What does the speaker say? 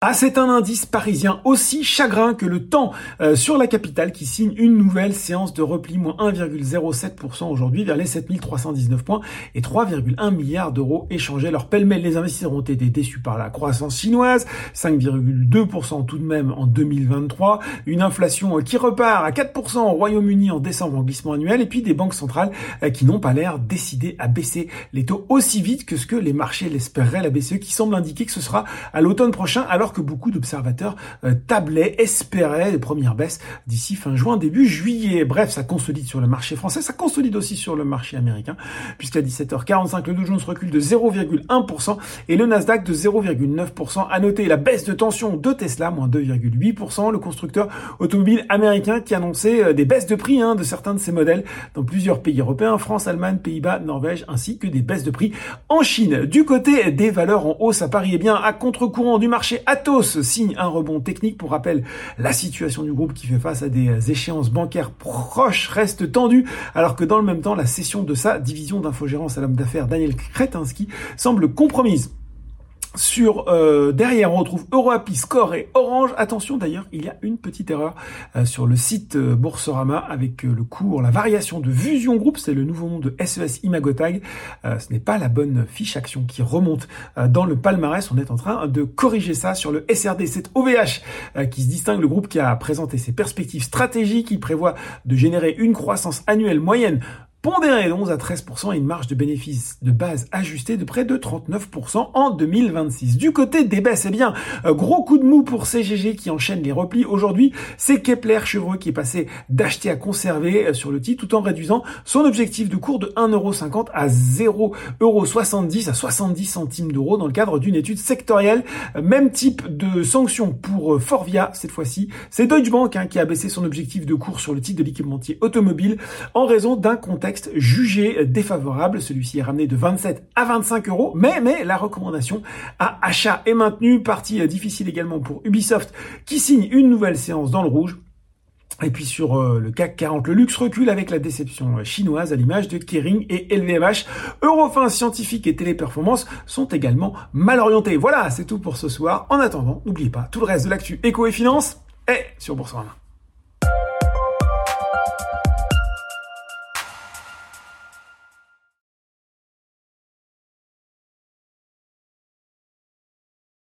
Ah, c'est un indice parisien aussi chagrin que le temps euh, sur la capitale qui signe une nouvelle séance de repli, moins 1,07% aujourd'hui vers les 7319 points et 3,1 milliards d'euros échangés. Alors pêle-mêle, les investisseurs ont été déçus par la croissance chinoise, 5,2% tout de même en 2023, une inflation euh, qui repart à 4% au Royaume-Uni en décembre en glissement annuel et puis des banques centrales euh, qui n'ont pas l'air décidées à baisser les taux aussi vite que ce que les marchés l'espéraient. La BCE qui semble indiquer que ce sera à l'automne prochain alors que beaucoup d'observateurs euh, tablaient, espéraient les premières baisses d'ici fin juin, début juillet. Bref, ça consolide sur le marché français, ça consolide aussi sur le marché américain, puisqu'à 17h45, le Dow Jones recule de 0,1% et le Nasdaq de 0,9%. À noter la baisse de tension de Tesla, moins 2,8%, le constructeur automobile américain qui annonçait euh, des baisses de prix hein, de certains de ses modèles dans plusieurs pays européens, France, Allemagne, Pays-Bas, Norvège, ainsi que des baisses de prix en Chine. Du côté des valeurs en hausse à Paris, eh bien, à contre-courant du marché Atos signe un rebond technique. Pour rappel, la situation du groupe qui fait face à des échéances bancaires proches reste tendue, alors que dans le même temps, la cession de sa division d'infogérance à l'homme d'affaires Daniel Kretinsky semble compromise. Sur euh, derrière, on retrouve Euroapi, Score et Orange. Attention d'ailleurs, il y a une petite erreur euh, sur le site euh, Boursorama avec le cours, la variation de Fusion Group, c'est le nouveau nom de SES Imagotag. ce n'est pas la bonne fiche action qui remonte dans le palmarès. On est en train de corriger ça sur le SRD. C'est OVH qui se distingue, le groupe qui a présenté ses perspectives stratégiques. Il prévoit de générer une croissance annuelle moyenne pondéré de 11 à 13% et une marge de bénéfice de base ajustée de près de 39% en 2026. Du côté des baisses, eh bien, euh, gros coup de mou pour CGG qui enchaîne les replis. Aujourd'hui, c'est Kepler Chevreux qui est passé d'acheter à conserver euh, sur le titre tout en réduisant son objectif de cours de 1,50€ à 0,70€ à 70 centimes d'euros dans le cadre d'une étude sectorielle. Euh, même type de sanction pour Forvia cette fois-ci. C'est Deutsche Bank hein, qui a baissé son objectif de cours sur le titre de l'équipementier automobile en raison d'un contexte jugé défavorable. Celui-ci est ramené de 27 à 25 euros, mais, mais la recommandation à achat est maintenue. Partie difficile également pour Ubisoft qui signe une nouvelle séance dans le rouge. Et puis sur euh, le CAC 40, le luxe recule avec la déception chinoise à l'image de Kering et LVMH. Eurofin Scientifique et Téléperformance sont également mal orientés. Voilà, c'est tout pour ce soir. En attendant, n'oubliez pas, tout le reste de l'actu éco et finance est sur Boursorama.